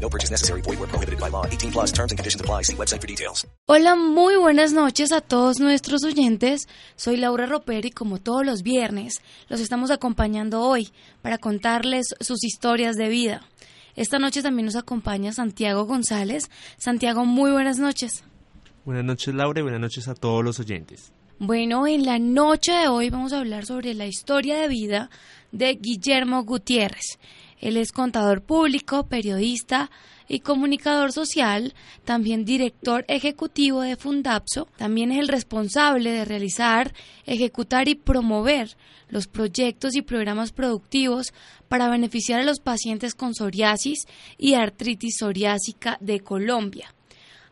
No purchase necessary. Void where prohibited by law. 18 plus terms and conditions apply. See website for details. Hola, muy buenas noches a todos nuestros oyentes. Soy Laura Roper y como todos los viernes, los estamos acompañando hoy para contarles sus historias de vida. Esta noche también nos acompaña Santiago González. Santiago, muy buenas noches. Buenas noches Laura y buenas noches a todos los oyentes. Bueno, en la noche de hoy vamos a hablar sobre la historia de vida de Guillermo Gutiérrez. Él es contador público, periodista y comunicador social, también director ejecutivo de Fundapso, también es el responsable de realizar, ejecutar y promover los proyectos y programas productivos para beneficiar a los pacientes con psoriasis y artritis psoriásica de Colombia.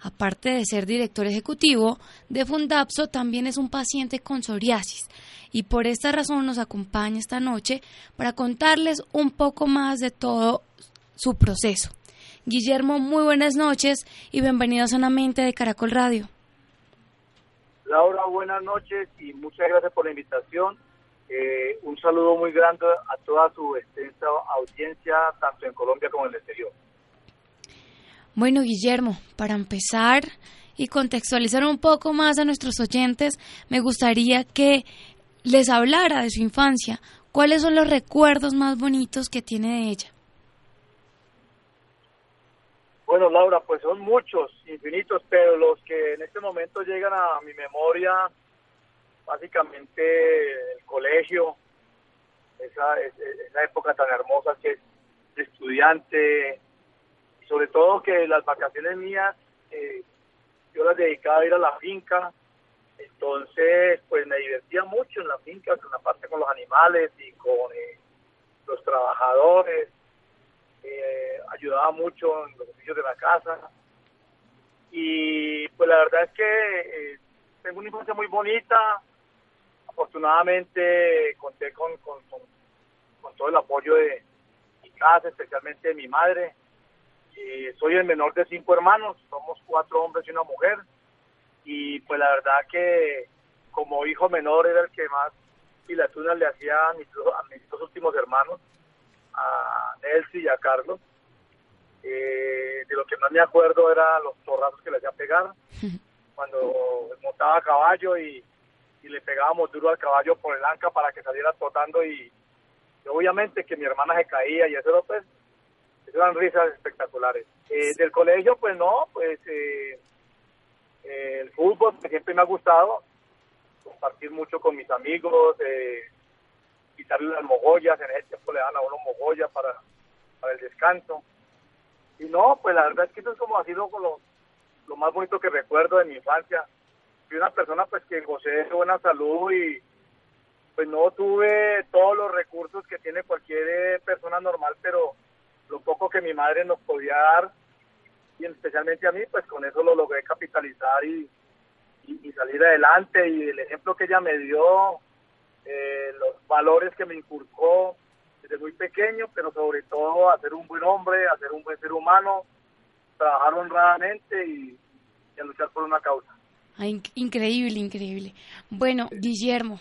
Aparte de ser director ejecutivo de Fundapso, también es un paciente con psoriasis y por esta razón nos acompaña esta noche para contarles un poco más de todo su proceso. Guillermo, muy buenas noches y bienvenido Sanamente de Caracol Radio. Laura, buenas noches y muchas gracias por la invitación. Eh, un saludo muy grande a toda su extensa audiencia, tanto en Colombia como en el exterior. Bueno, Guillermo, para empezar y contextualizar un poco más a nuestros oyentes, me gustaría que les hablara de su infancia. ¿Cuáles son los recuerdos más bonitos que tiene de ella? Bueno, Laura, pues son muchos, infinitos, pero los que en este momento llegan a mi memoria, básicamente el colegio, esa, esa época tan hermosa que es de estudiante, sobre todo que las vacaciones mías, eh, yo las dedicaba a ir a la finca, entonces pues me divertía mucho en la finca, con la parte con los animales y con eh, los trabajadores, eh, ayudaba mucho en los oficios de la casa. Y pues la verdad es que eh, tengo una infancia muy bonita. Afortunadamente conté con, con, con, todo el apoyo de mi casa, especialmente de mi madre. Soy el menor de cinco hermanos, somos cuatro hombres y una mujer. Y pues la verdad que como hijo menor era el que más pilatunas le hacía a mis, a mis dos últimos hermanos a Nelson y a Carlos. Eh, de lo que más me acuerdo era los torrazos que le hacía pegar cuando montaba a caballo y, le pegábamos duro al caballo por el anca para que saliera trotando y, obviamente que mi hermana se caía y eso pues eran risas espectaculares. Eh, del colegio pues no, pues eh, el fútbol siempre me ha gustado, compartir mucho con mis amigos, eh, quitarle las mogollas, en ese tiempo le dan a uno mogollas para, para el descanso. Y no, pues la verdad es que eso es como ha sido lo, lo más bonito que recuerdo de mi infancia. Fui una persona pues que gocé de buena salud y pues no tuve todos los recursos que tiene cualquier eh, persona normal, pero lo poco que mi madre nos podía dar y especialmente a mí, pues con eso lo logré capitalizar y, y salir adelante y el ejemplo que ella me dio eh, los valores que me inculcó desde muy pequeño, pero sobre todo a ser un buen hombre, a ser un buen ser humano, trabajar honradamente y, a luchar por una causa. increíble, increíble. Bueno, Guillermo,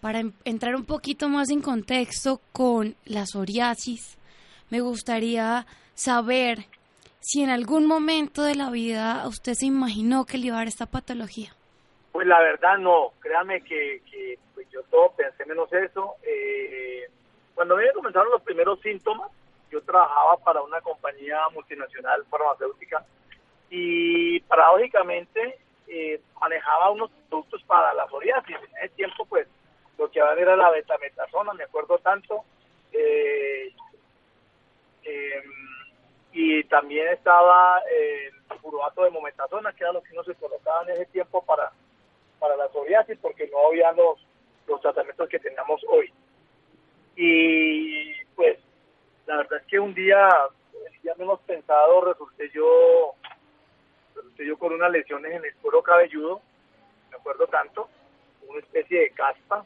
para entrar un poquito más en contexto con la psoriasis, me gustaría saber si en algún momento de la vida usted se imaginó que le iba a dar esta patología. Pues la verdad no, créame que, que pues yo todo pensé menos eso. Eh, cuando me comenzaron los primeros síntomas, yo trabajaba para una compañía multinacional farmacéutica y paradójicamente eh, manejaba unos productos para la psoriasis. En ese tiempo, pues, lo que había era la betametasona, me acuerdo tanto. Eh, y también estaba el furoato de mometasona, que era lo que no se colocaba en ese tiempo para, para la psoriasis, porque no había los, los tratamientos que teníamos hoy. Y pues, la verdad es que un día, ya menos pensado, resulté yo, resulté yo con unas lesiones en el cuero cabelludo, me acuerdo tanto, una especie de caspa,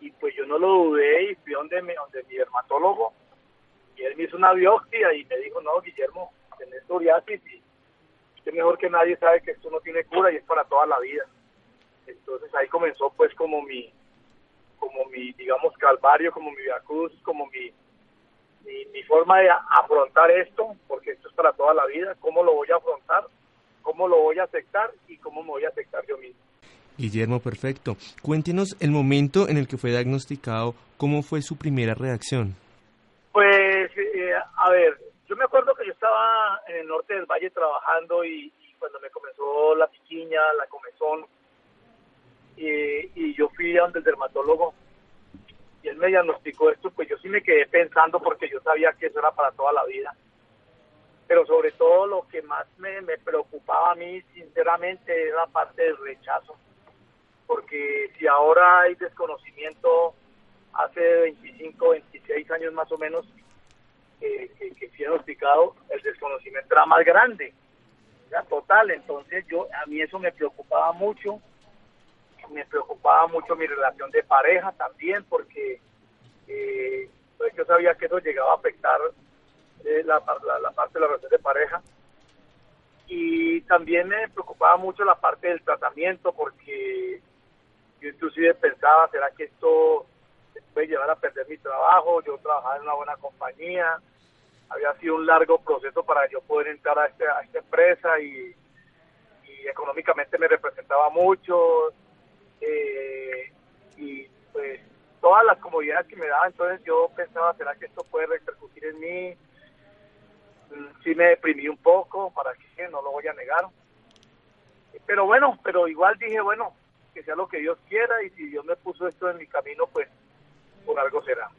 y pues yo no lo dudé y fui donde mi, donde mi dermatólogo, y él me hizo una biopsia y me dijo, no, Guillermo, tenés psoriasis y usted mejor que nadie sabe que esto no tiene cura y es para toda la vida. Entonces ahí comenzó pues como mi, como mi, digamos, calvario, como mi cruz, como mi, mi, mi, forma de afrontar esto, porque esto es para toda la vida, cómo lo voy a afrontar, cómo lo voy a aceptar y cómo me voy a aceptar yo mismo. Guillermo, perfecto. Cuéntenos el momento en el que fue diagnosticado, ¿cómo fue su primera reacción? Pues, eh, a ver, yo me acuerdo que yo estaba en el norte del valle trabajando y, cuando me comenzó la piquiña, la comezón, y, y yo fui a donde el dermatólogo y él me diagnosticó esto, pues yo sí me quedé pensando porque yo sabía que eso era para toda la vida. Pero sobre todo lo que más me, me preocupaba a mí, sinceramente, era la parte del rechazo. Porque si ahora hay desconocimiento, hace 25, 26 años más o menos, eh, que, que fui el desconocimiento era más grande. Ya, total, entonces yo a mí eso me preocupaba mucho me preocupaba mucho mi relación de pareja también porque eh, pues yo sabía que eso llegaba a afectar eh, la, la, la, parte de la relación de pareja y también me preocupaba mucho la parte del tratamiento porque yo inclusive pensaba será que esto puede llevar a perder mi trabajo yo trabajaba en una buena compañía había sido un largo proceso para yo poder entrar a, este, a esta empresa y, económicamente me representaba mucho eh, y pues todas las comodidades que me daba, entonces yo pensaba, ¿será que esto puede repercutir en mí? Mm, sí me deprimí un poco, para que no lo voy a negar. Pero bueno, pero igual dije, bueno, que sea lo que Dios quiera y si Dios me puso esto en mi camino, pues por algo será.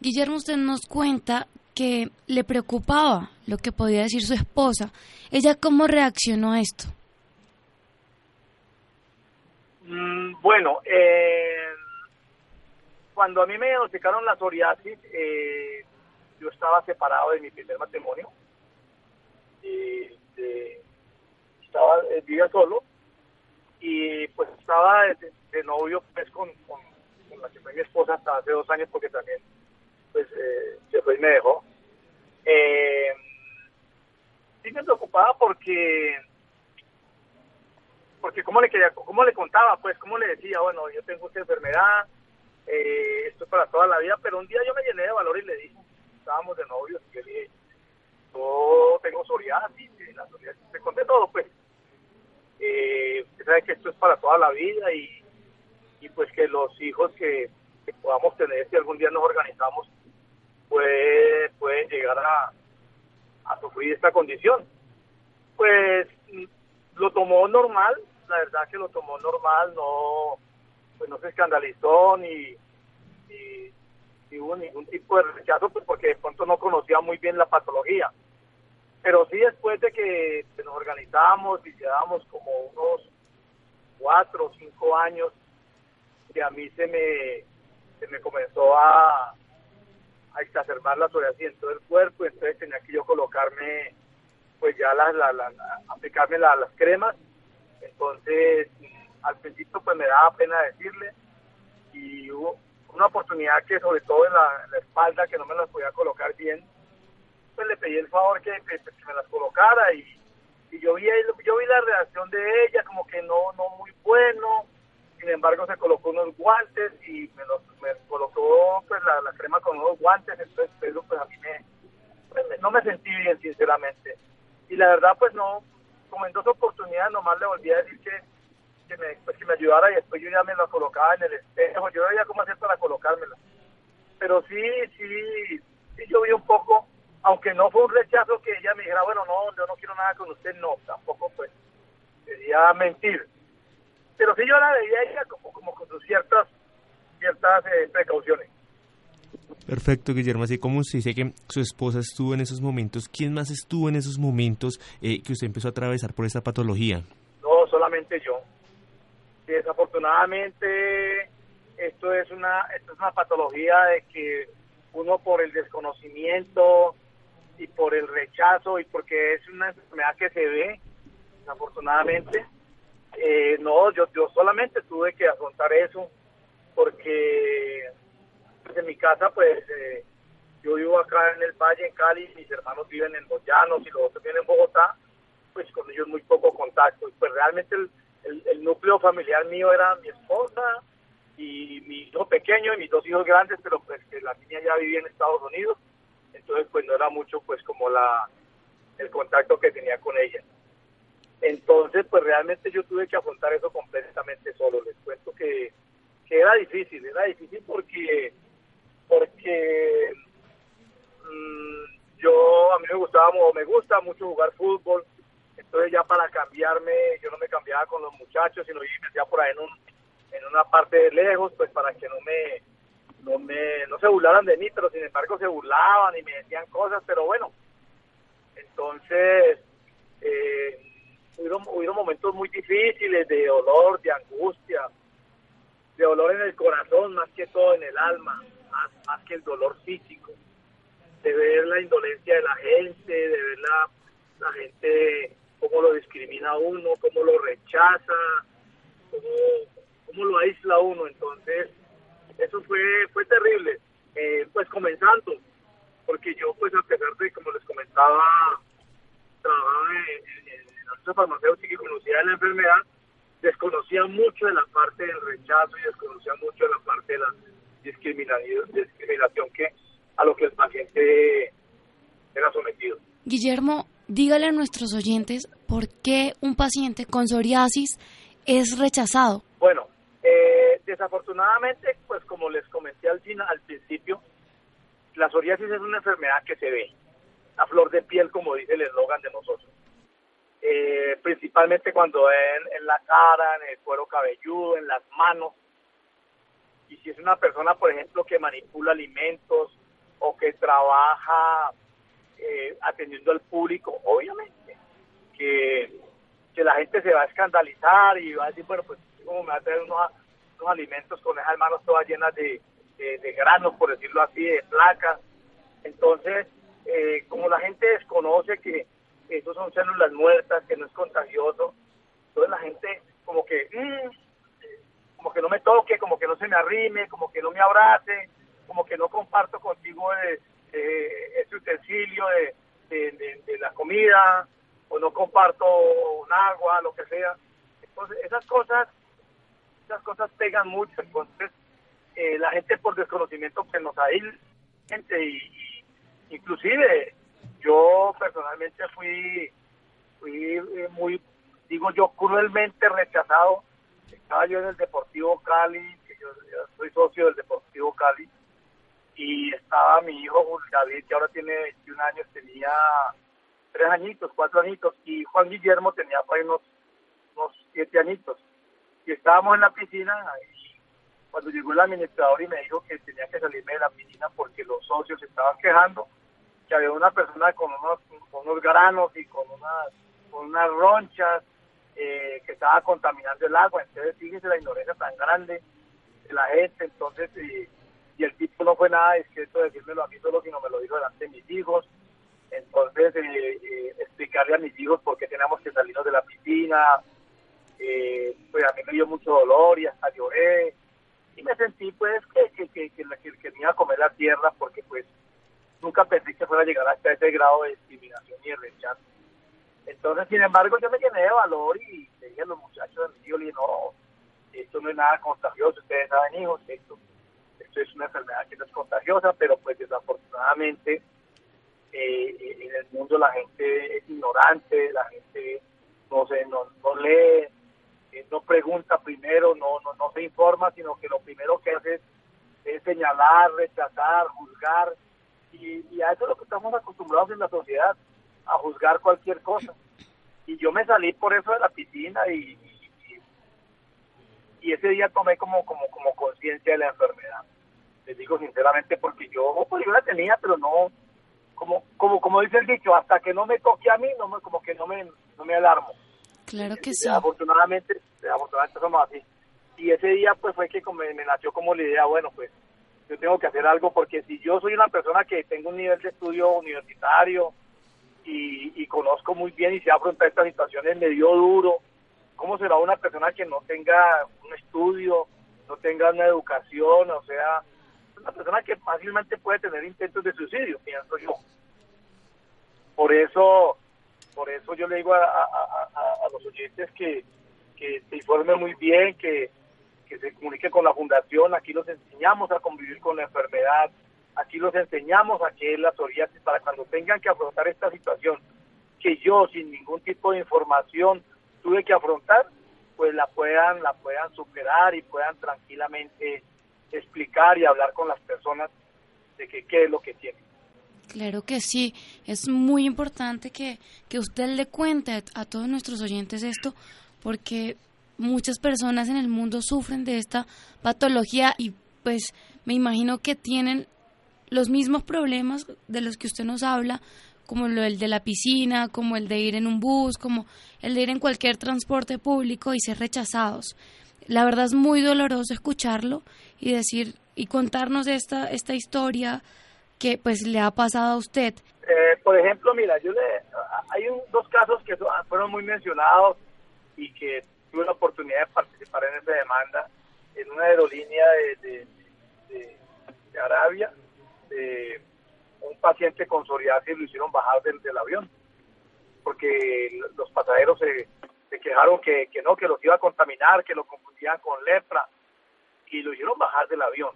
Guillermo, usted nos cuenta que le preocupaba lo que podía decir su esposa. ¿Ella cómo reaccionó a esto? Mm, bueno, eh, cuando a mí me diagnosticaron la psoriasis, eh, yo estaba separado de mi primer matrimonio. Y, estaba, eh, vivía solo y pues estaba de, de novio pues con, con, con, la que fue mi esposa hasta hace dos años porque también pues eh, se me dejó. Eh, sí me preocupaba porque porque cómo le quería, cómo le contaba, pues, cómo le decía, bueno, yo tengo esta enfermedad, eh, esto es para toda la vida, pero un día yo me llené de valor y le dije, estábamos de novios, y le dije, yo tengo psoriasis, y la psoriasis, te conté todo, pues, eh, sabe que esto es para toda la vida y, y pues que los hijos que podamos tener, si algún día nos organizamos, pueden llegar a, sufrir esta condición. Pues lo tomó normal, la verdad que lo tomó normal, no pues no se escandalizó ni, ni, ni hubo ningún tipo de rechazo, pues porque de pronto no conocía muy bien la patología. Pero sí después de que nos organizamos y llevábamos como unos cuatro o cinco años, que a mí se me, se me comenzó a, a exacerbar la psoriasis en todo el cuerpo, entonces tenía que yo colocarme, pues ya la, la, la, aplicarme las cremas. Entonces, al principio pues me daba pena decirle y hubo una oportunidad que sobre todo en la, en la espalda que no me las podía colocar bien, pues le pedí el favor que, que, que me las colocara y, y, yo vi yo vi la reacción de ella como que no no muy bueno, sin embargo se colocó unos guantes y me, los, me colocó pues la, crema con unos guantes, entonces eso pues a mí me, pues, no me sentí bien sinceramente y la verdad pues no como en dos oportunidades nomás le volví a decir que, que, me, pues, que me ayudara y después yo ya me la colocaba en el espejo, yo veía cómo hacer para colocármela. Pero sí, sí, sí yo vi un poco, aunque no fue un rechazo que ella me dijera, bueno, no, yo no quiero nada con usted, no, tampoco pues sería mentir. Pero sí yo la veía ella como, como con sus ciertas, ciertas eh, precauciones. Perfecto, Guillermo. Así como usted dice que su esposa estuvo en esos momentos, ¿quién más estuvo en esos momentos eh, que usted empezó a atravesar por esta patología? No, solamente yo. Desafortunadamente, esto es una, esto es una patología de que uno por el desconocimiento y por el rechazo y porque es una enfermedad que se ve, desafortunadamente, eh, no, yo, yo solamente tuve que afrontar eso porque pues, en mi casa, pues eh, yo vivo acá en el Valle, en Cali, mis hermanos viven en Los Llanos y los otros viven en Bogotá, pues con ellos muy poco contacto. Y pues realmente el, el, núcleo familiar mío era mi esposa y mi hijo pequeño y mis dos hijos grandes, pero pues que la niña ya vivía en Estados Unidos, entonces pues no era mucho pues como la el contacto que tenía con ella. Entonces pues realmente yo tuve que afrontar eso completamente solo. Les cuento que, que era difícil, era difícil porque porque mmm, yo a mí me gustaba me gusta mucho jugar fútbol entonces ya para cambiarme yo no me cambiaba con los muchachos sino yo me metía por ahí en un en una parte de lejos pues para que no me no me no se burlaran de mí pero sin embargo se burlaban y me decían cosas pero bueno entonces eh, hubieron, hubieron momentos muy difíciles de dolor de angustia de dolor en el corazón más que todo en el alma más, que el dolor físico, de ver la indolencia de la gente, de ver la, la gente cómo lo discrimina uno, cómo lo rechaza, cómo, cómo lo aísla uno. Entonces, eso fue, fue terrible. Eh, pues comenzando, porque yo pues a pesar de, como les comentaba, trabajaba en, la farmacéutica y conocía la enfermedad, desconocía mucho de la parte del rechazo y desconocía mucho de la parte de la discriminación que a lo que el paciente era sometido. Guillermo, dígale a nuestros oyentes por qué un paciente con psoriasis es rechazado. Bueno, eh, desafortunadamente, pues como les comenté al, final, al principio, la psoriasis es una enfermedad que se ve a flor de piel, como dice el eslogan de nosotros. Eh, principalmente cuando en, en la cara, en el cuero cabelludo, en las manos, y si es una persona, por ejemplo, que manipula alimentos o que trabaja eh, atendiendo al público, obviamente que, la gente se va a escandalizar y va a decir, bueno, pues como me va a traer unos, alimentos con esas manos todas llenas de, de, granos, por decirlo así, de placas. Entonces, eh, como la gente desconoce que esos son células muertas, que no es contagioso, entonces la gente como que, mm, como que no me toque, como que no se me arrime, como que no me abrace, como que no comparto contigo eh, eh, ese utensilio de, de, la comida, o no comparto un agua, lo que sea. Entonces, esas cosas, esas cosas pegan mucho. Entonces, eh, la gente por desconocimiento que nos ahí gente y, inclusive yo personalmente fui fui muy digo yo cruelmente rechazado estaba yo en el Deportivo Cali, yo, soy socio del Deportivo Cali, y estaba mi hijo David, que ahora tiene 21 años, tenía tres añitos, cuatro añitos, y Juan Guillermo tenía unos, unos siete añitos. Y estábamos en la piscina, cuando llegó el administrador y me dijo que tenía que salirme de la piscina porque los socios estaban quejando, que había una persona con unos, con unos granos y con unas, con unas ronchas eh, que estaba contaminando el agua. Entonces, fíjense la ignorancia tan grande de la gente. Entonces, y el tipo no fue nada discreto de decírmelo a mí solo, sino me lo dijo delante de mis hijos. Entonces, eh, eh, explicarle a mis hijos por qué tenemos que salirnos de la piscina. pues a mí me dio mucho dolor y hasta lloré. Y me sentí, pues, que, que, que, que, que me iba a comer la tierra porque, pues, nunca pensé que fuera a llegar hasta ese grado de discriminación y de rechazo. Entonces, sin embargo, yo me llené de valor y le dije a los muchachos de mi no, esto no es nada contagioso, ustedes saben, hijos, esto, esto es una enfermedad que no es contagiosa, pero pues desafortunadamente eh, en el mundo la gente es ignorante, la gente no se, no, no lee, eh, no pregunta primero, no, no, no se informa, sino que lo primero que hace es, señalar, rechazar, juzgar, y, y a eso es lo que estamos acostumbrados en la sociedad a juzgar cualquier cosa. y yo me salí por eso de la piscina y, y, y ese día tomé como, como, como conciencia de la enfermedad. Les digo sinceramente porque yo, pues yo la tenía, pero no, como, como, como dice el dicho, hasta que no me toque a mí, no me, como que no me, no me alarmo. Claro que sí. Afortunadamente, afortunadamente somos así. Y ese día pues fue que me, me nació como la idea, bueno, pues yo tengo que hacer algo porque si yo soy una persona que tengo un nivel de estudio universitario y, y conozco muy bien y se afronta estas situaciones me dio duro, ¿cómo será una persona que no tenga un estudio, no tenga una educación, o sea, una persona que fácilmente puede tener intentos de suicidio, pienso yo. Por eso, por eso yo le digo a, a, a, los oyentes que, que se informe muy bien, que, que se comunique con la fundación, aquí los enseñamos a convivir con la enfermedad, aquí los enseñamos a qué es la psoriasis para cuando tengan que afrontar esta situación que yo sin ningún tipo de información tuve que afrontar, pues la puedan la puedan superar y puedan tranquilamente explicar y hablar con las personas de que qué es lo que tienen. Claro que sí, es muy importante que, que usted le cuente a, todos nuestros oyentes esto, porque muchas personas en el mundo sufren de esta patología y pues me imagino que tienen los mismos problemas de los que usted nos habla, como el de la piscina, como el de ir en un bus, como el de ir en cualquier transporte público y ser rechazados. La verdad es muy doloroso escucharlo y decir y contarnos esta esta historia que pues le ha pasado a usted. Eh, por ejemplo, mira, yo le, hay un, dos casos que fueron muy mencionados y que tuve la oportunidad de participar en esa demanda en una aerolínea de, de, Arabia, un paciente con psoriasis lo hicieron bajar del, del avión, porque los pasajeros se, quejaron que, que no, que los iba a contaminar, que lo confundían con lepra, y lo hicieron bajar del avión.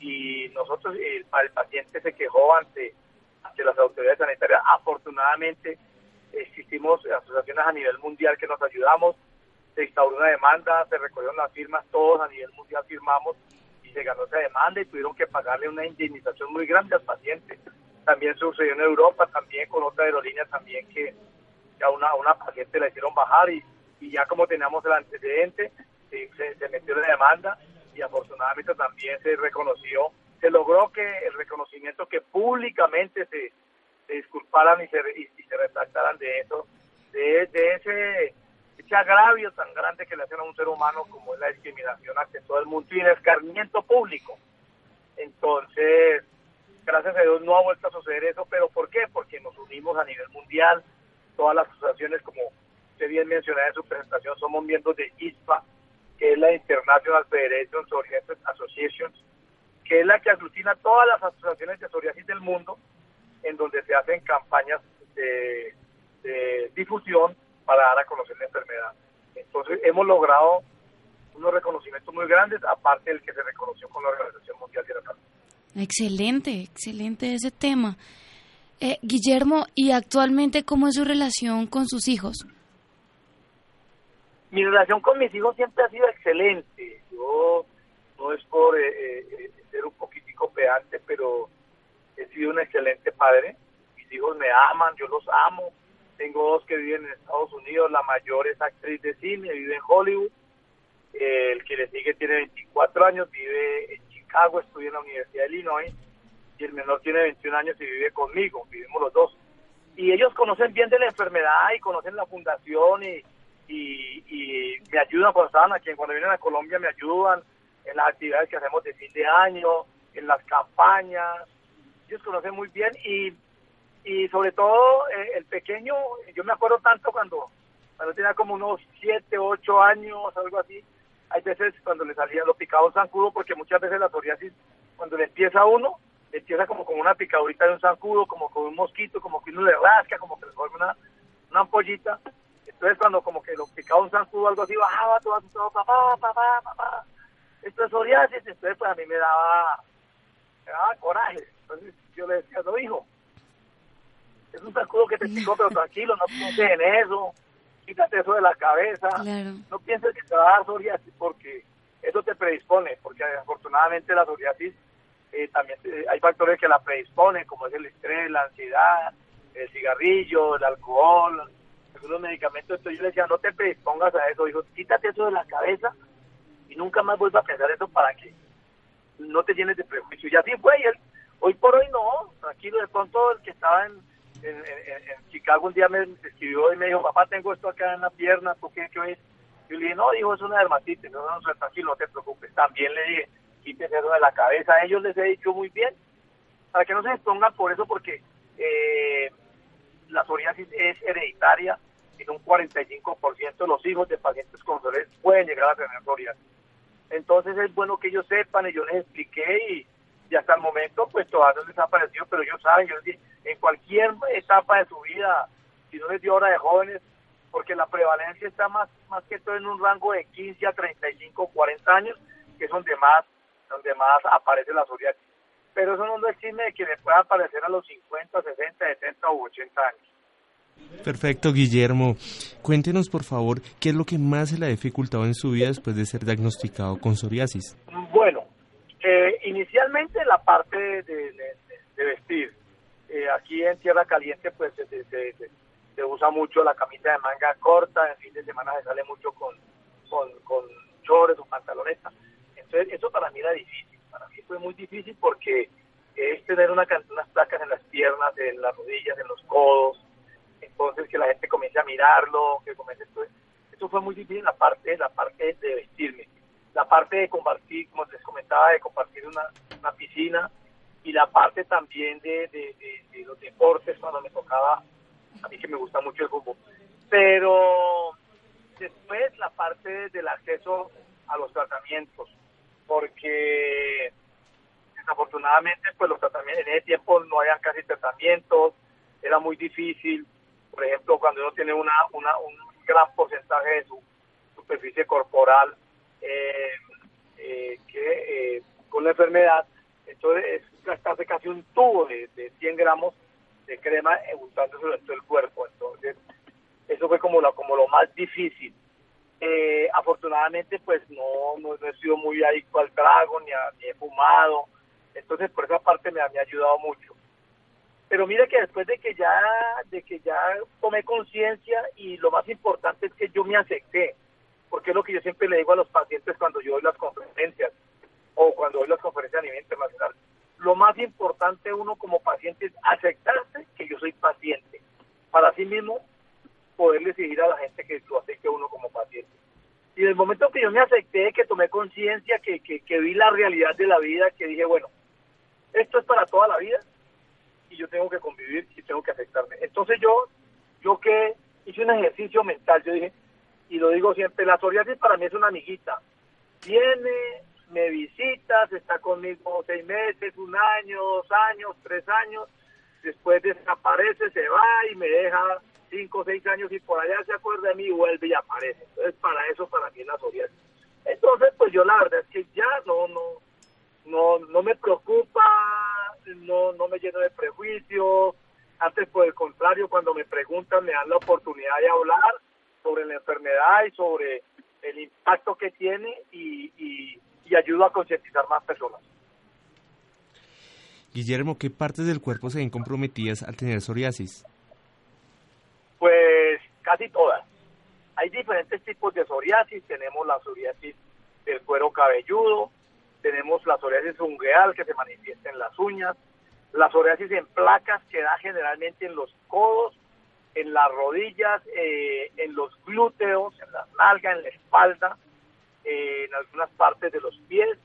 Y nosotros, el, el paciente se quejó ante, ante las autoridades sanitarias. Afortunadamente, existimos asociaciones a nivel mundial que nos ayudamos, se instauró una demanda, se recogieron las firmas, todos a nivel mundial firmamos y se ganó esa demanda y tuvieron que pagarle una indemnización muy grande al paciente. También sucedió en Europa, también con otra aerolínea también que, a una, una paciente la hicieron bajar y, y ya como teníamos el antecedente, se, se, se metió la demanda y afortunadamente también se reconoció, se logró que el reconocimiento que públicamente se, se disculparan y se, y, y se retractaran de eso, de, de ese ese agravio tan grande que le hacen a un ser humano como es la discriminación ante todo el mundo y el escarmiento público. Entonces, gracias a Dios no ha vuelto a suceder eso, pero ¿por qué? Porque nos unimos a nivel mundial, todas las asociaciones, como usted bien mencionaba en su presentación, somos miembros de ISPA, que es la International Federation Psoriasis Association, que es la que aglutina todas las asociaciones de psoriasis del mundo, en donde se hacen campañas de, de difusión para dar a conocer la enfermedad. Entonces hemos logrado unos reconocimientos muy grandes, aparte del que se reconoció con la Organización Mundial de la Salud. Excelente, excelente ese tema. Eh, Guillermo, ¿y actualmente cómo es su relación con sus hijos? Mi relación con mis hijos siempre ha sido excelente. Yo no es por eh, eh, ser un poquitico pedante, pero he sido un excelente padre. Mis hijos me aman, yo los amo. Tengo dos que viven en Estados Unidos. La mayor es actriz de cine, vive en Hollywood. El que le sigue tiene 24 años, vive en Chicago, estudia en la Universidad de Illinois. Y el menor tiene 21 años y vive conmigo. Vivimos los dos. Y ellos conocen bien de la enfermedad y conocen la fundación y, y, y me ayudan cuando aquí, cuando vienen a Colombia me ayudan en las actividades que hacemos de fin de año, en las campañas. Ellos conocen muy bien y y sobre todo eh, el pequeño, yo me acuerdo tanto cuando, cuando tenía como unos 7, 8 años, algo así, hay veces cuando le salía, lo picaba un zancudo, porque muchas veces la psoriasis, cuando le empieza a uno, le empieza como con una picadurita de un zancudo, como con un mosquito, como que uno le rasca, como que le forma una, ampollita. Entonces cuando como que lo picaba un zancudo algo así, bajaba todo, todo, papá, papá, papá, esto es psoriasis, entonces pues a mí me daba, me daba coraje. Entonces yo le decía, no hijo, es un sacudo que te picó, pero tranquilo, no pienses en eso, quítate eso de la cabeza, Claro. no pienses que te va a dar psoriasis porque eso te predispone, porque afortunadamente la psoriasis eh, también eh, hay factores que la predisponen, como es el estrés, la ansiedad, el cigarrillo, el alcohol, algunos medicamentos, entonces yo le decía, no te predispongas a eso, dijo, quítate eso de la cabeza y nunca más vuelva a pensar eso para que no te llenes de prejuicio. Y así fue, y él, hoy por hoy no, tranquilo, de pronto el que estaba en, en, en, Chicago un día me escribió y me dijo, papá, tengo esto acá en la pierna, ¿tú qué, qué es? Yo le dije, no, dijo, es una dermatitis, no, no, tranquilo, no te preocupes. También le dije, quítese de la cabeza. A ellos les he dicho muy bien, para que no se expongan por eso, porque eh, la psoriasis es hereditaria y un 45% de los hijos de pacientes con psoriasis pueden llegar a tener psoriasis. Entonces es bueno que ellos sepan y yo les expliqué y, y hasta el momento pues todavía no les ha parecido, pero ellos saben, yo les en cualquier etapa de su vida, si no les dio hora de jóvenes, porque la prevalencia está más, más que todo en un rango de 15 a 35, 40 años, que es donde más, donde más aparece la psoriasis. Pero eso no es chisme de que le pueda aparecer a los 50, 60, 70 u 80 años. Perfecto, Guillermo. Cuéntenos, por favor, qué es lo que más se le ha dificultado en su vida después de ser diagnosticado con psoriasis. Bueno, eh, inicialmente la parte de, vestir. Eh, aquí en Tierra Caliente, pues se, usa mucho la camisa de manga corta, en fin de semana se sale mucho con, con, chores o pantaloneta. Entonces, eso para mí era difícil. Para mí fue muy difícil porque es tener una, unas placas en las piernas, en las rodillas, en los codos. Entonces, que la gente comience a mirarlo, que comience. eso fue muy difícil la parte, la parte de vestirme la parte de compartir, como les comentaba, de compartir una, una piscina y la parte también de, de, los deportes cuando me tocaba, a mí que me gusta mucho el fútbol. Pero después la parte del acceso a los tratamientos, porque desafortunadamente pues los tratamientos en ese tiempo no había casi tratamientos, era muy difícil, por ejemplo cuando uno tiene una, una un gran porcentaje de su superficie corporal que eh, con la enfermedad, entonces es gastarse casi un tubo de, de 100 gramos de crema untándose sobre todo el cuerpo. Entonces, eso fue como lo, como lo más difícil. afortunadamente, pues no, no, he sido muy adicto al trago, ni, ni he fumado. Entonces, por esa parte me, me ha ayudado mucho. Pero mire que después de que ya, de que ya tomé conciencia y lo más importante es que yo me acepté porque es lo que yo siempre le digo a los pacientes cuando yo doy las conferencias o cuando doy las conferencias a nivel internacional. Lo más importante uno como paciente es aceptarse que yo soy paciente, para sí mismo poder decidir a la gente que lo acepte uno como paciente. Y en el momento que yo me acepté, que tomé conciencia, que, que, que vi la realidad de la vida, que dije, bueno, esto es para toda la vida y yo tengo que convivir y tengo que aceptarme. Entonces yo, yo que hice un ejercicio mental, yo dije, y lo digo siempre, la psoriasis para mí es una amiguita. Viene, me visitas, está conmigo seis meses, un año, dos años, tres años, después desaparece, se va y me deja cinco o seis años y por allá se acuerda de mí vuelve y aparece. Entonces, para eso, para mí es la psoriasis. Entonces, pues yo la verdad es que ya no, no, no, no me preocupa, no, no me lleno de prejuicios. Antes, por el contrario, cuando me preguntan, me dan la oportunidad de hablar sobre la enfermedad y sobre el impacto que tiene y, y, ayuda a concientizar más personas. Guillermo, ¿qué partes del cuerpo se ven comprometidas al tener psoriasis? Pues casi todas. Hay diferentes tipos de psoriasis. Tenemos la psoriasis del cuero cabelludo, tenemos la psoriasis ungueal que se manifiesta en las uñas, la psoriasis en placas que da generalmente en los codos en las rodillas, eh, en los glúteos, en la nalga, en la espalda, eh, en algunas partes de los pies.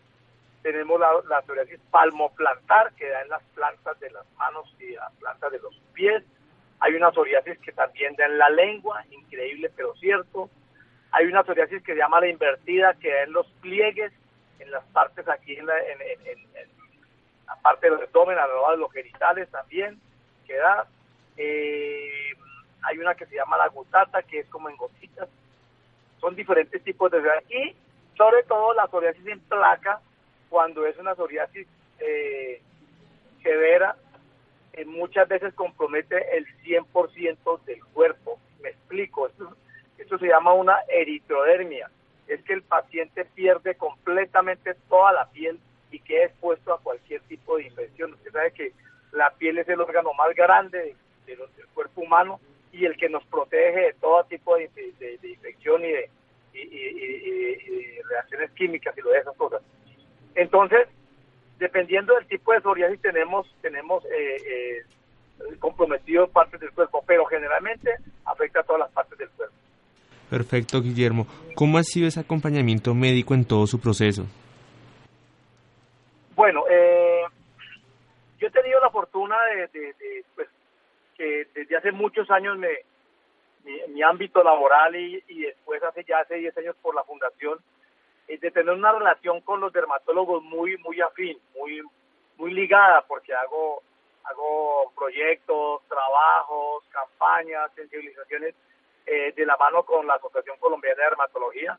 Tenemos la, la psoriasis palmoplantar que da en las plantas de las manos y las plantas de los pies. Hay una psoriasis que también da en la lengua, increíble pero cierto. Hay una psoriasis que se llama la invertida que da en los pliegues, en las partes aquí en la, en, la parte del abdomen, a de los genitales también, que da. Eh, hay una que se llama la gutata, que es como en gotitas. Son diferentes tipos de psoriasis. Y sobre todo la psoriasis en placa, cuando es una psoriasis eh, severa, eh, muchas veces compromete el 100% del cuerpo. Me explico, esto, esto se llama una eritrodermia. Es que el paciente pierde completamente toda la piel y queda expuesto a cualquier tipo de infección. Usted sabe que la piel es el órgano más grande del cuerpo humano y el que nos protege de todo tipo de, de- de infección y de, y, y- y- y- y reacciones químicas y lo de esas cosas. Entonces, dependiendo del tipo de psoriasis tenemos tenemos eh, eh, comprometido partes del cuerpo, pero generalmente afecta a todas las partes del cuerpo. Perfecto, Guillermo. ¿Cómo ha sido ese acompañamiento médico en todo su proceso? Bueno, eh, yo he tenido la fortuna de, de- de, pues, que desde hace muchos años me, mi, ámbito laboral y, y después hace ya hace 10 años por la fundación, es de tener una relación con los dermatólogos muy muy afín, muy muy ligada, porque hago hago proyectos, trabajos, campañas, sensibilizaciones eh, de la mano con la Asociación Colombiana de Dermatología.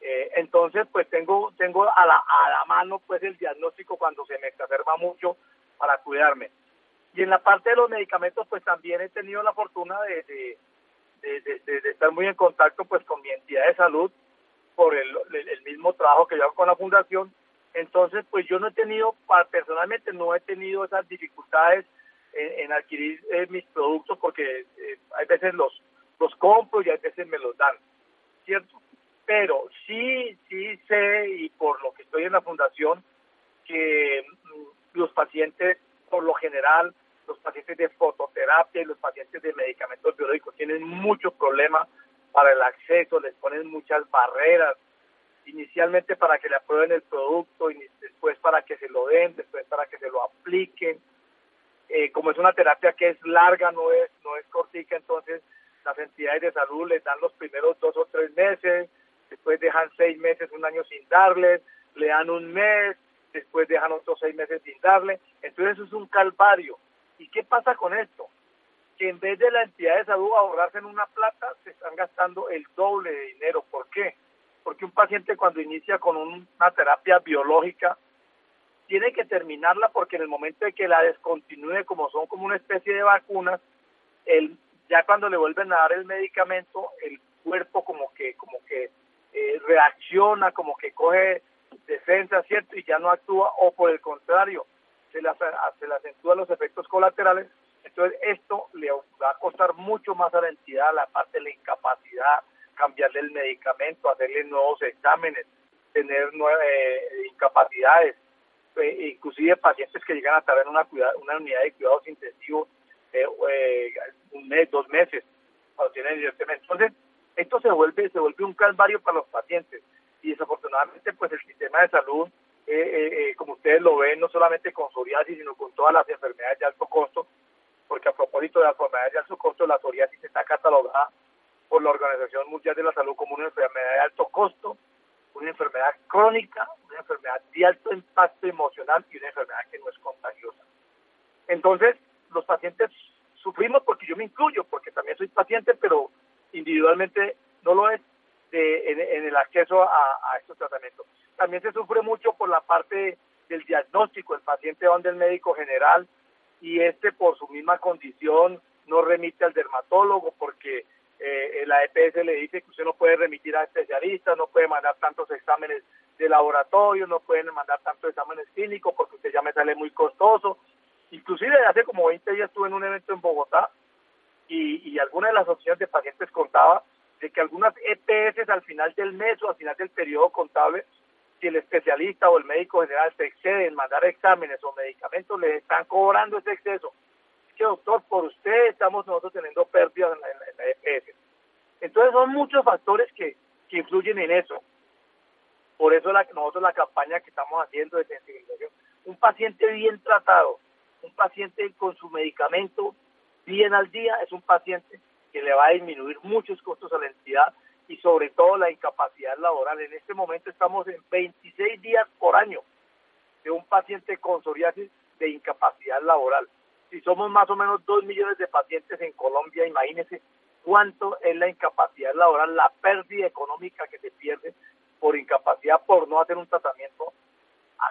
Eh, entonces, pues tengo tengo a la, a la mano pues el diagnóstico cuando se me exacerba mucho para cuidarme. Y en la parte de los medicamentos, pues también he tenido la fortuna de, de, de, estar muy en contacto pues con mi entidad de salud por el, el- el mismo trabajo que yo hago con la fundación. Entonces, pues yo no he tenido, personalmente no he tenido esas dificultades en, en adquirir eh, mis productos porque eh, hay veces los, los compro y hay veces me los dan, ¿cierto? Pero sí, sí sé y por lo que estoy en la fundación que mm, los pacientes, por lo general, los pacientes de fototerapia y los pacientes de medicamentos biológicos tienen muchos problemas para el acceso, les ponen muchas barreras, inicialmente para que le aprueben el producto, y después para que se lo den, después para que se lo apliquen. Eh, como es una terapia que es larga, no es, no es cortica, entonces las entidades de salud les dan los primeros dos o tres meses, después dejan seis meses, un año sin darles, le dan un mes, después dejan otros seis meses sin darle. Entonces eso es un calvario. ¿Y qué pasa con esto? Que en vez de la entidad de salud ahorrarse en una plata, se están gastando el doble de dinero. ¿Por qué? Porque un paciente cuando inicia con un- una terapia biológica, tiene que terminarla porque en el momento de que la descontinúe, como son como una especie de vacunas, el, ya cuando le vuelven a dar el medicamento, el cuerpo como que, como que eh, reacciona, como que coge defensa, ¿cierto? Y ya no actúa, o por el contrario, se le, ace- se le acentúan los efectos colaterales. Entonces, esto le va a costar mucho más a la entidad, la parte de la incapacidad, cambiarle el medicamento, hacerle nuevos exámenes, tener nueve, eh, incapacidades, eh, inclusive pacientes que llegan a en una, una unidad de cuidados intensivos eh, eh, un mes, dos meses, cuando tienen. Entonces, esto se vuelve, se vuelve un calvario para los pacientes y desafortunadamente pues el sistema de salud, eh, eh, eh, como ustedes lo ven, no solamente con psoriasis, sino con todas las enfermedades de alto costo, porque a propósito de las enfermedades de alto costo, la psoriasis está catalogada por la Organización Mundial de la Salud como una enfermedad de alto costo, una enfermedad crónica, una enfermedad de alto impacto emocional y una enfermedad que no es contagiosa. Entonces, los pacientes sufrimos porque yo me incluyo, porque también soy paciente, pero individualmente no lo es de- en, el acceso a, estos tratamientos. También se sufre mucho por la parte del diagnóstico. El paciente va donde el médico general y este por su misma condición no remite al dermatólogo porque eh, la EPS le dice que usted no puede remitir a especialistas, no puede mandar tantos exámenes de laboratorio, no pueden mandar tantos exámenes clínicos porque usted ya me sale muy costoso. Inclusive hace como 20 días estuve en un evento en Bogotá y, y algunas de las opciones de pacientes contaba de que algunas EPS al final del mes o al final del periodo contable, si el especialista o el médico general se excede en mandar exámenes o medicamentos, le están cobrando ese exceso. Es que doctor, por usted estamos nosotros teniendo pérdidas en la, EPS. Entonces son muchos factores que, que influyen en eso. Por eso la, nosotros la campaña que estamos haciendo de sensibilización, un paciente bien tratado, un paciente con su medicamento bien al día, es un paciente que le va a disminuir muchos costos a la entidad y sobre todo la incapacidad laboral. En este momento estamos en 26 días por año de un paciente con psoriasis de incapacidad laboral. Si somos más o menos 2 millones de pacientes en Colombia, imagínense cuánto es la incapacidad laboral, la pérdida económica que se pierde por incapacidad por no hacer un tratamiento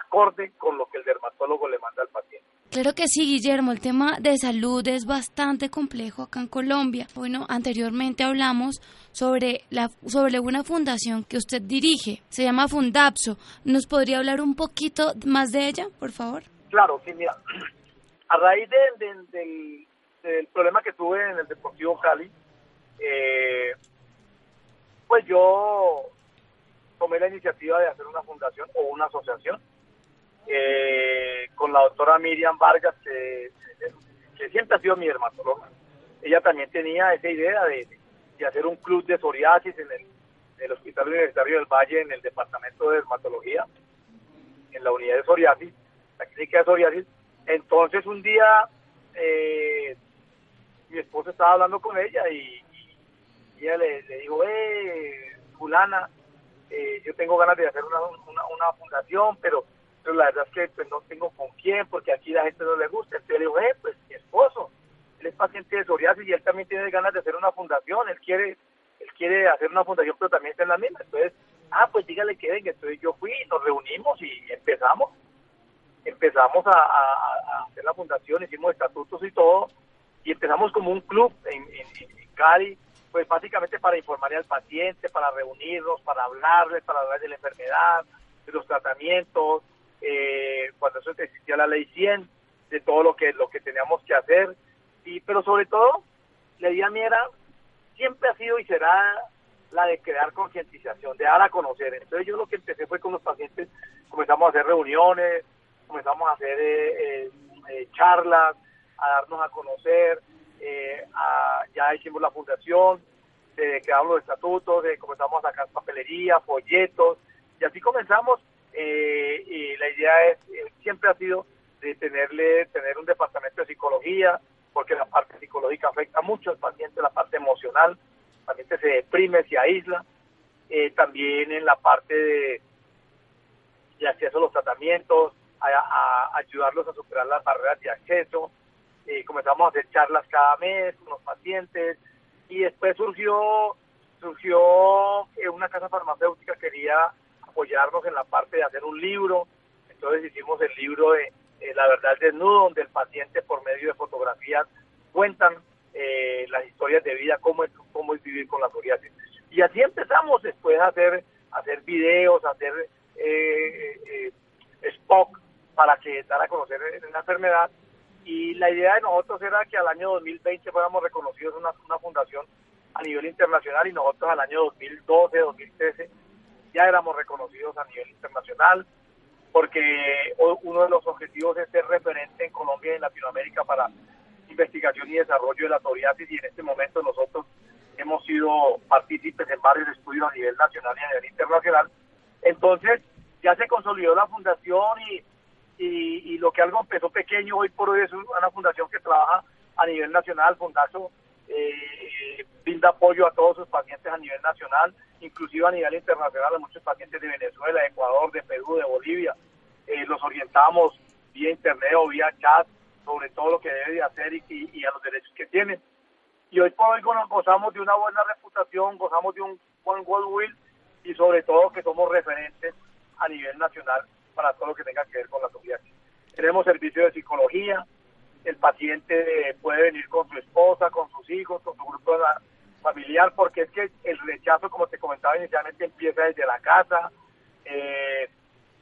acorde con lo que el dermatólogo le manda al paciente. Claro que sí, Guillermo, el tema de salud es bastante complejo acá en Colombia. Bueno, anteriormente hablamos sobre, la, sobre una fundación que usted dirige, se llama Fundapso. ¿Nos podría hablar un poquito más de ella, por favor? Claro, sí, mira, a raíz de, de- del, del problema que tuve en el Deportivo Cali, eh, pues yo tomé la iniciativa de hacer una fundación o una asociación eh, con la doctora Miriam Vargas, que, que siempre ha sido mi dermatóloga. Ella también tenía esa idea de, hacer un club de psoriasis en el, Hospital Universitario del Valle, en el Departamento de Dermatología, en la unidad de psoriasis, la clínica de psoriasis. Entonces un día eh, mi esposa estaba hablando con ella y, ella le, dijo, eh, fulana, eh, yo tengo ganas de hacer una, una fundación, pero, pero la verdad es que pues, no tengo con quién, porque aquí la gente no le gusta. Entonces le digo, eh, pues mi esposo, él es paciente de psoriasis y él también tiene ganas de hacer una fundación, él quiere él quiere hacer una fundación, pero también está en la misma. Entonces, ah, pues dígale que venga. Entonces yo fui, nos reunimos y empezamos. Empezamos a, hacer la fundación, hicimos estatutos y todo, y empezamos como un club en, en, en Cali, pues básicamente para informarle al paciente, para reunirnos, para hablarle, para hablar de la enfermedad, de los tratamientos, eh, cuando eso existía la ley 100, de todo lo que lo que teníamos que hacer, y pero sobre todo, la idea mía era, siempre ha sido y será la de crear concientización, de dar a conocer. Entonces yo lo que empecé fue con los pacientes, comenzamos a hacer reuniones, comenzamos a hacer eh, eh, eh charlas, a darnos a conocer, eh, a, ya hicimos la fundación, eh, creamos los estatutos, eh, comenzamos a sacar papelería, folletos, y así comenzamos, eh, y la idea es, eh, siempre ha sido de tenerle, tener un departamento de psicología, porque la parte psicológica afecta mucho al paciente, la parte emocional, el paciente se deprime, se aísla, eh, también en la parte de, de acceso a los tratamientos, a, ayudarlos a superar las barreras de acceso, eh, comenzamos a hacer charlas cada mes con los pacientes y después surgió surgió eh, una casa farmacéutica quería apoyarnos en la parte de hacer un libro. Entonces hicimos el libro de eh, la verdad desnudo donde el paciente por medio de fotografías cuentan eh, las historias de vida cómo es cómo es vivir con la psoriasis. Y así empezamos después a hacer hacer videos a hacer eh, eh, spot para que dar a conocer la enfermedad. Y la idea de nosotros era que al año 2020 fuéramos reconocidos una, una fundación a nivel internacional y nosotros al año 2012, 2013 ya éramos reconocidos a nivel internacional porque uno de los objetivos es ser referente en Colombia y en Latinoamérica para investigación y desarrollo de la psoriasis y en este momento nosotros hemos sido partícipes en varios estudios a nivel nacional y a nivel internacional. Entonces ya se consolidó la fundación y y, y, lo que algo empezó pequeño hoy por hoy es una fundación que trabaja a nivel nacional, Fundazo eh, brinda apoyo a todos sus pacientes a nivel nacional, inclusive a nivel internacional a muchos pacientes de Venezuela, de Ecuador, de Perú, de Bolivia. Eh, los orientamos vía internet o vía chat sobre todo lo que debe de hacer y, y, y a los derechos que tienen. Y hoy por hoy gozamos de una buena reputación, gozamos de un buen goodwill y sobre todo que somos referentes a nivel nacional para todo lo que tenga que ver con la psoriasis. Tenemos servicio de psicología, el paciente puede venir con su esposa, con sus hijos, con su grupo familiar, porque es que el rechazo, como te comentaba inicialmente, empieza desde la casa. Eh,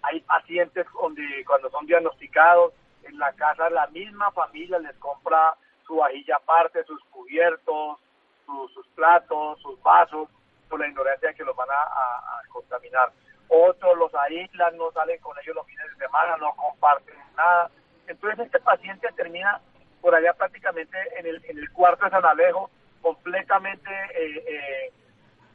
hay pacientes donde cuando son diagnosticados, en la casa la misma familia les compra su vajilla aparte, sus cubiertos, sus, platos, sus vasos, por la ignorancia de que los van a, a contaminar otros los aíslan, no salen con ellos los fines de semana, no comparten nada. Entonces este paciente termina por allá prácticamente en el, en el cuarto de San Alejo, completamente eh, eh,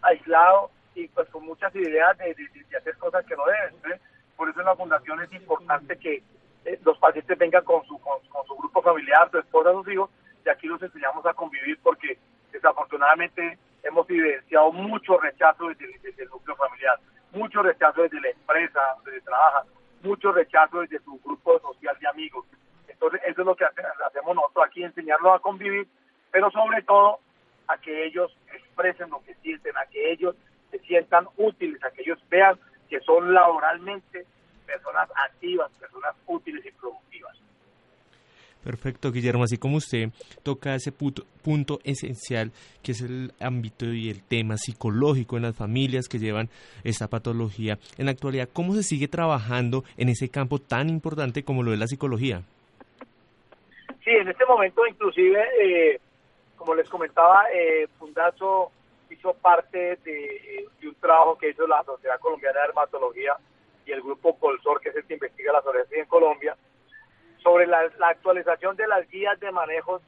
aislado y pues con muchas ideas de, de, hacer cosas que no deben. Entonces, por eso en la fundación es importante que eh, los pacientes vengan con su, con, con, su grupo familiar, su esposa, sus hijos, y aquí los enseñamos a convivir porque desafortunadamente hemos evidenciado mucho rechazo desde, desde el núcleo familiar mucho rechazo desde la empresa donde trabaja, mucho rechazo desde su grupo social de amigos. Entonces, eso es lo que hacemos nosotros aquí, enseñarlos a convivir, pero sobre todo a que ellos expresen lo que sienten, a que ellos se sientan útiles, a que ellos vean que son laboralmente personas activas, personas útiles y productivas. Perfecto, Guillermo. Así como usted toca ese punto, esencial, que es el ámbito y el tema psicológico en las familias que llevan esta patología, en la actualidad, ¿cómo se sigue trabajando en ese campo tan importante como lo es la psicología? Sí, en este momento inclusive, eh, como les comentaba, eh, Fundazo hizo parte de, de, un trabajo que hizo la Sociedad Colombiana de Dermatología y el grupo Colsor, que es el que investiga la psoriasis en Colombia, sobre la, la actualización de las guías de manejo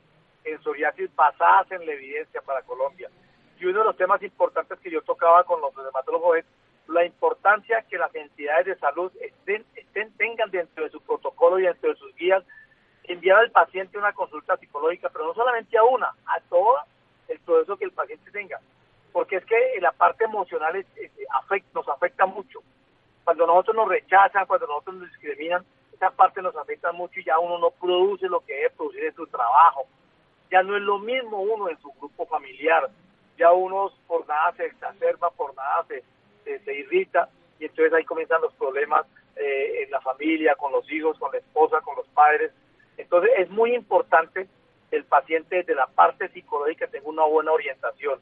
en psoriasis basadas en la evidencia para Colombia. Y uno de los temas importantes que yo tocaba con los dermatólogos es la importancia que las entidades de salud estén, estén, tengan dentro de su protocolo y dentro de sus guías enviar al paciente una consulta psicológica, pero no solamente a una, a todo el proceso que el paciente tenga. Porque es que la parte emocional es, es, afecta, nos afecta mucho. Cuando nosotros nos rechazan, cuando nosotros nos discriminan, esa parte nos afecta mucho y ya uno no produce lo que debe producir en su trabajo. Ya no es lo mismo uno en su grupo familiar. Ya uno por nada se exacerba, por nada se, se, irrita y entonces ahí comienzan los problemas eh, en la familia, con los hijos, con la esposa, con los padres. Entonces es muy importante el paciente de la parte psicológica tenga una buena orientación,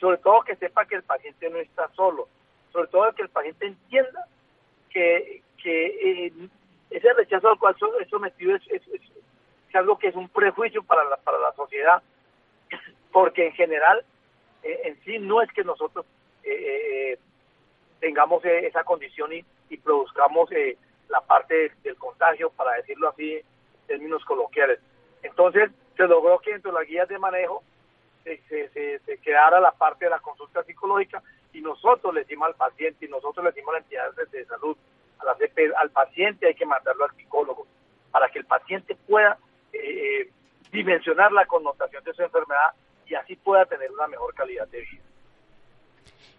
sobre todo que sepa que el paciente no está solo, sobre todo que el paciente entienda que, que eh, ese rechazo al cual es sometido es, es, algo que es un prejuicio para la, para la sociedad, porque en general eh, en sí no es que nosotros eh, eh tengamos eh, esa condición y, y produzcamos la parte del contagio, para decirlo así en términos coloquiales. Entonces, se logró que dentro de las guías de manejo se, se, se, quedara la parte de la consulta psicológica y nosotros le decimos al paciente y nosotros le decimos a las entidades de, de salud, a la CP, al paciente hay que mandarlo al psicólogo para que el paciente pueda eh, dimensionar la connotación de su enfermedad y así pueda tener una mejor calidad de vida.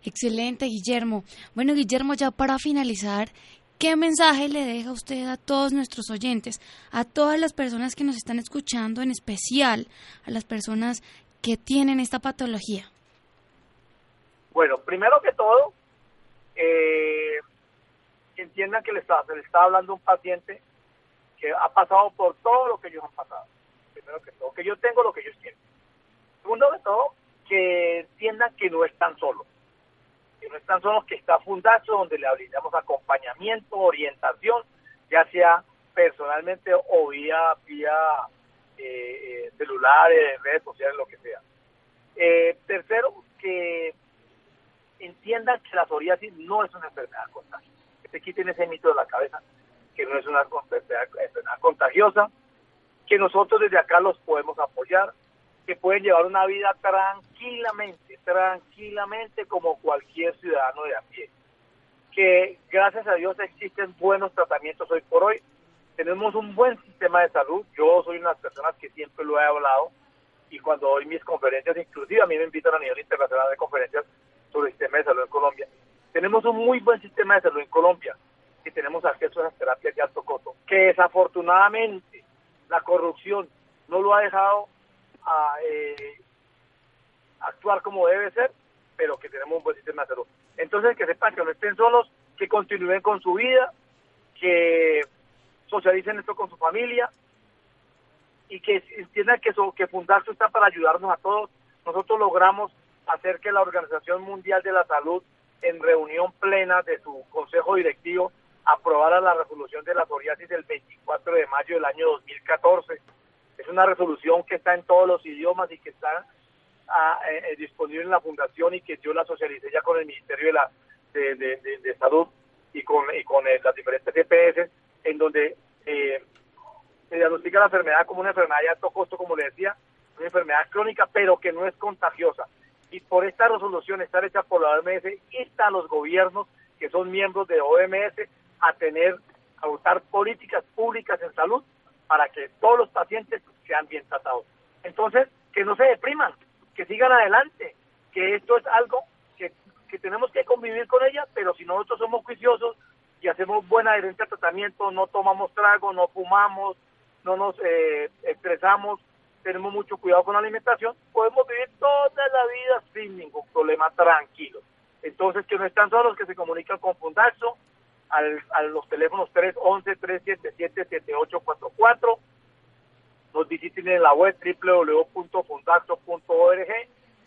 Excelente, Guillermo. Bueno, Guillermo, ya para finalizar, ¿qué mensaje le deja usted a todos nuestros oyentes, a todas las personas que nos están escuchando, en especial a las personas que tienen esta patología? Bueno, primero que todo, eh, entiendan que le está, está hablando un paciente que ha pasado por todo lo que ellos han pasado. Primero que todo, que yo tengo lo que ellos tienen. Segundo que todo, que entiendan que no están solos que no están solos, que está Fundazo, donde le brindamos acompañamiento, orientación, ya sea personalmente o vía, vía eh, eh, redes sociales, lo que sea. Eh, tercero, que entiendan que la psoriasis no es una enfermedad. Que se quiten ese mito de la cabeza, que no es una enfermedad, contagiosa, que nosotros desde acá los podemos apoyar, que pueden llevar una vida tranquilamente, tranquilamente como cualquier ciudadano de a pie. Que gracias a Dios existen buenos tratamientos hoy por hoy. Tenemos un buen sistema de salud. Yo soy una de las personas que siempre lo he hablado y cuando doy mis conferencias, inclusive a mí me invitan a nivel internacional de conferencias sobre el sistema de salud en Colombia. Tenemos un muy buen sistema de salud en Colombia y tenemos acceso a las terapias de alto costo, que desafortunadamente la corrupción no lo ha dejado a eh, actuar como debe ser, pero que tenemos un buen sistema de salud. Entonces, que sepan que no estén solos, que continúen con su vida, que socialicen esto con su familia y que entiendan que, so, que está para ayudarnos a todos. Nosotros logramos hacer que la Organización Mundial de la Salud, en reunión plena de su consejo directivo, aprobara la resolución de la psoriasis del 24 de mayo del año 2014 es una resolución que está en todos los idiomas y que está a, eh, disponible en la fundación y que yo la socialicé ya con el Ministerio de la de Salud y con, y con eh, las diferentes EPS, en donde eh, se diagnostica la enfermedad como una enfermedad de alto costo, como le decía, una enfermedad crónica, pero que no es contagiosa. Y por esta resolución estar hecha por la OMS, instan los gobiernos que son miembros de OMS a tener, a votar políticas públicas en salud para que todos los pacientes sean bien tratados. Entonces, que no se depriman, que sigan adelante, que esto es algo que, que tenemos que convivir con ella, pero si nosotros somos juiciosos y hacemos buena adherencia al tratamiento, no tomamos trago, no fumamos, no nos eh, estresamos, tenemos mucho cuidado con la alimentación, podemos vivir toda la vida sin ningún problema, tranquilo. Entonces, que no están solos, que se comunican con Fundaxo, al, a los teléfonos 311-377-7844. Nos visiten en la web www.fundaxo.org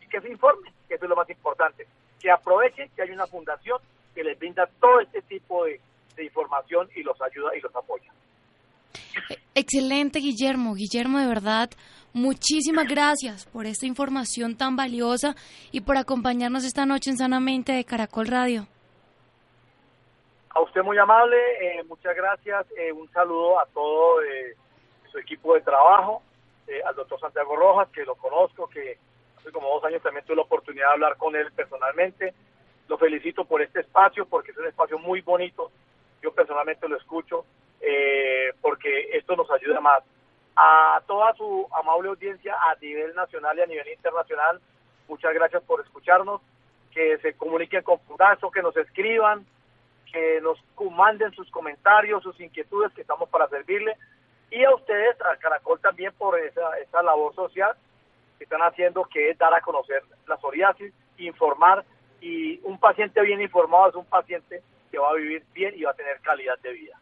y que se informen, que eso es lo más importante. Que aprovechen que hay una fundación que les brinda todo este tipo de, de información y los ayuda y los apoya. Excelente, Guillermo. Guillermo, de verdad, muchísimas gracias por esta información tan valiosa y por acompañarnos esta noche en Sanamente de Caracol Radio. A usted muy amable, eh, muchas gracias. Eh, un saludo a todo eh, su equipo de trabajo, al doctor Santiago Rojas, que lo conozco, que hace como dos años también tuve la oportunidad de hablar con él personalmente. Lo felicito por este espacio, porque es un espacio muy bonito. Yo personalmente lo escucho, porque esto nos ayuda más. A toda su amable audiencia a nivel nacional y a nivel internacional, muchas gracias por escucharnos, que se comuniquen con Fundazo, que nos escriban, que nos manden sus comentarios, sus inquietudes, que estamos para servirle. Y a ustedes, a Caracol también, por esa, esa labor social que están haciendo, que es dar a conocer la psoriasis, informar. Y un paciente bien informado es un paciente que va a vivir bien y va a tener calidad de vida.